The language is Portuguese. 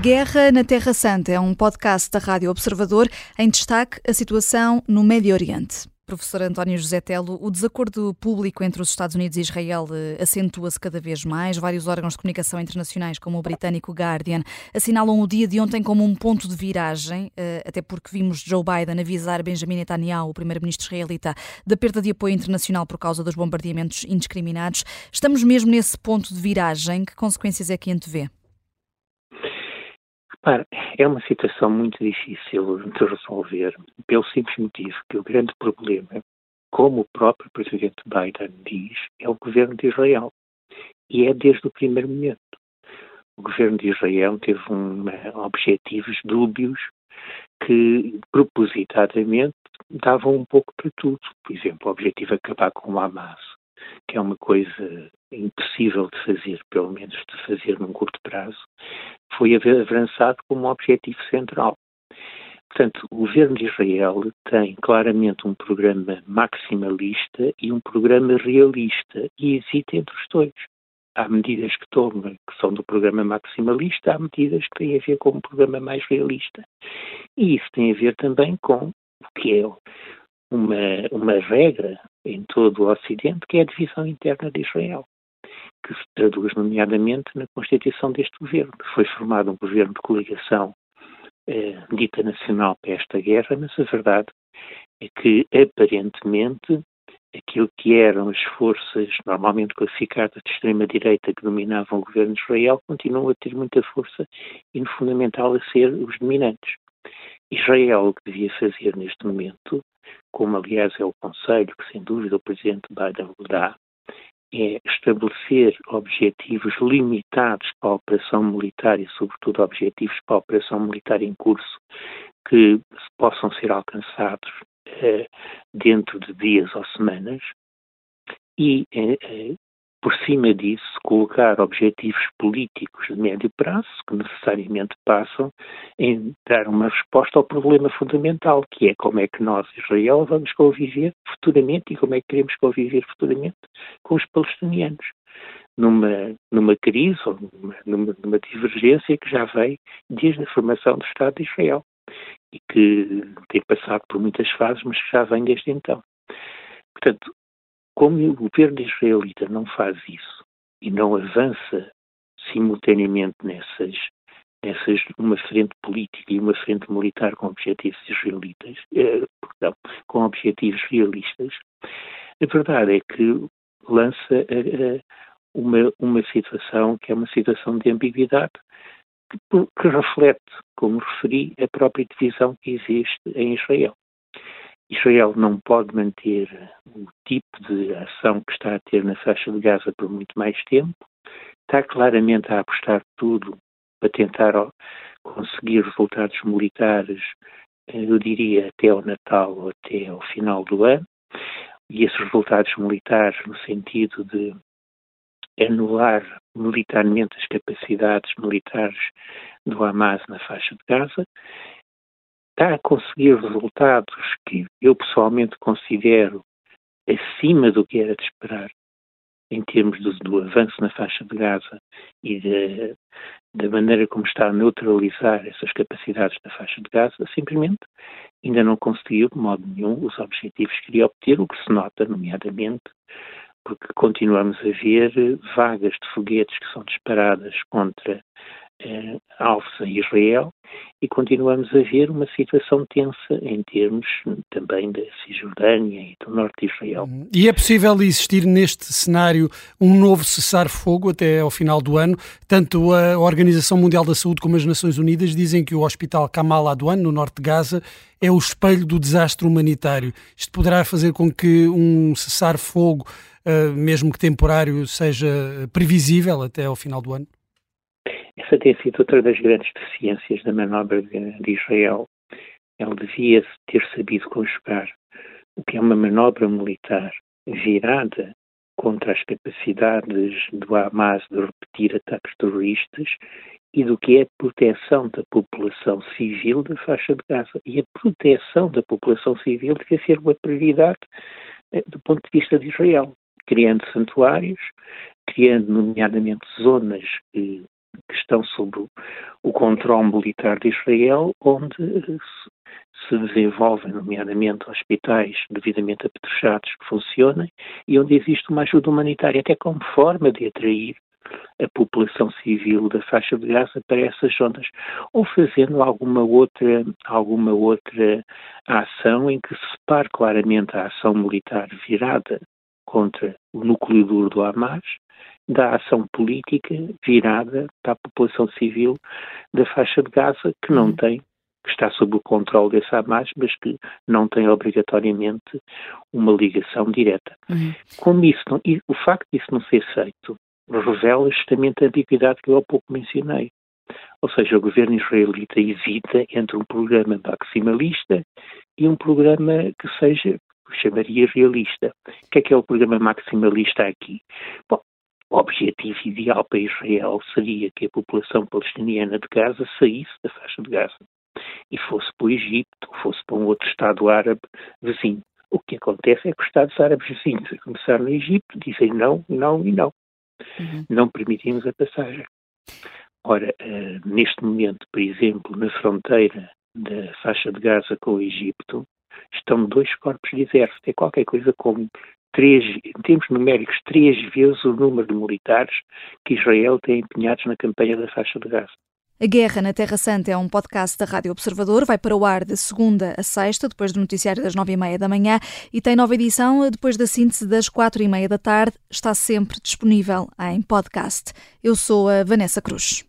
Guerra na Terra Santa é um podcast da Rádio Observador em destaque a situação no Médio Oriente. Professor António José Telo, o desacordo público entre os Estados Unidos e Israel eh, acentua-se cada vez mais. Vários órgãos de comunicação internacionais, como o britânico Guardian, assinalam o dia de ontem como um ponto de viragem, eh, até porque vimos Joe Biden avisar Benjamin Netanyahu, o primeiro-ministro israelita, da perda de apoio internacional por causa dos bombardeamentos indiscriminados. Estamos mesmo nesse ponto de viragem. Que consequências é que antevê? Repare, é uma situação muito difícil de resolver, pelo simples motivo que o grande problema, como o próprio presidente Biden diz, é o governo de Israel. E é desde o primeiro momento. O governo de Israel teve um, objetivos dúbios que, propositadamente, davam um pouco para tudo. Por exemplo, o objetivo é acabar com o Hamas, que é uma coisa impossível de fazer, pelo menos de fazer num curto prazo, foi avançado como objetivo central. Portanto, o governo de Israel tem claramente um programa maximalista e um programa realista e hesita entre os dois. Há medidas que toma que são do programa maximalista, há medidas que têm a ver com um programa mais realista. E isso tem a ver também com o que é uma, uma regra em todo o Ocidente, que é a divisão interna de Israel que se traduz nomeadamente na constituição deste governo. Foi formado um governo de coligação eh, dita nacional para esta guerra, mas a verdade é que, aparentemente, aquilo que eram as forças normalmente classificadas de extrema-direita que dominavam o governo de Israel continuam a ter muita força e, no fundamental, a ser os dominantes. Israel o que devia fazer neste momento, como aliás é o conselho que sem dúvida o presidente Biden lhe dá, é estabelecer objetivos limitados para a operação militar e, sobretudo, objetivos para a operação militar em curso que possam ser alcançados eh, dentro de dias ou semanas. E eh, eh por cima disso, colocar objetivos políticos de médio prazo, que necessariamente passam em dar uma resposta ao problema fundamental, que é como é que nós, Israel, vamos conviver futuramente e como é que queremos conviver futuramente com os palestinianos. Numa, numa crise ou numa, numa divergência que já vem desde a formação do Estado de Israel e que tem passado por muitas fases, mas que já vem desde então. Portanto, como o governo israelita não faz isso e não avança simultaneamente nessas, nessas uma frente política e uma frente militar com objetivos israelitas, eh, perdão, com objetivos realistas, a verdade é que lança eh, uma, uma situação que é uma situação de ambiguidade que, que reflete, como referi, a própria divisão que existe em Israel. Israel não pode manter o tipo de ação que está a ter na faixa de Gaza por muito mais tempo, está claramente a apostar tudo para tentar conseguir resultados militares, eh, eu diria até ao Natal ou até ao final do ano, e esses resultados militares no sentido de anular militarmente as capacidades militares do Hamas na faixa de Gaza, está a conseguir resultados que eu pessoalmente considero acima do que era de esperar em termos do, do avanço na faixa de Gaza e de, da maneira como está a neutralizar essas capacidades da faixa de Gaza, simplesmente ainda não conseguiu de modo nenhum os objetivos que queria obter, o que se nota, nomeadamente, porque continuamos a ver vagas de foguetes que são disparadas contra eh, em Israel e continuamos a ver uma situação tensa em termos também da Cisjordânia e do norte de Israel. Uhum. E é possível existir neste cenário um novo cessar-fogo até ao final do ano? Tanto a Organização Mundial da Saúde como as Nações Unidas dizem que o Hospital Kamal Adwan, no norte de Gaza, é o espelho do desastre humanitário. Isto poderá fazer com que um cessar-fogo, eh, mesmo que temporário, seja previsível até ao final do ano? Essa tem sido outra das grandes deficiências da manobra de Israel. Ele devia ter sabido conjugar o que é uma manobra militar virada contra as capacidades do Hamas de repetir ataques terroristas e do que é a proteção da população civil da faixa de Gaza. E a proteção da população civil deve ser uma prioridade eh, do ponto de vista de Israel, criando santuários, criando nomeadamente zonas que que estão sob o controle militar de Israel, onde se desenvolvem, nomeadamente hospitais devidamente apetrechados que funcionem e onde existe uma ajuda humanitária, até como forma de atrair a população civil da faixa de Gaza para essas zonas, ou fazendo alguma outra, alguma outra ação em que se separe claramente a ação militar virada contra o núcleo duro do Hamas da ação política virada para a população civil da faixa de Gaza, que não uhum. tem que está sob o controle desse Hamas, mas que não tem obrigatoriamente uma ligação direta. Uhum. Como isso não, e o facto disso não ser feito revela justamente a ambiguidade que eu há pouco mencionei. Ou seja, o governo israelita hesita entre um programa maximalista e um programa que seja, chamaria realista. O que é que é o programa maximalista aqui? Bom, o objetivo ideal para Israel seria que a população palestiniana de Gaza saísse da faixa de Gaza e fosse para o Egito, ou fosse para um outro Estado árabe vizinho. O que acontece é que os Estados árabes vizinhos, a começar no Egito, dizem não, não e não. Uhum. Não permitimos a passagem. Ora, uh, neste momento, por exemplo, na fronteira da faixa de Gaza com o Egito, estão dois corpos exército. É qualquer coisa como três, em termos numéricos, três vezes o número de militares que Israel tem empenhados na campanha da faixa de Gaza. A Guerra na Terra Santa é um podcast da Rádio Observador. Vai para o ar de segunda a sexta, depois do noticiário das nove e meia da manhã, e tem nova edição depois da síntese das quatro e meia da tarde. Está sempre disponível em podcast. Eu sou a Vanessa Cruz.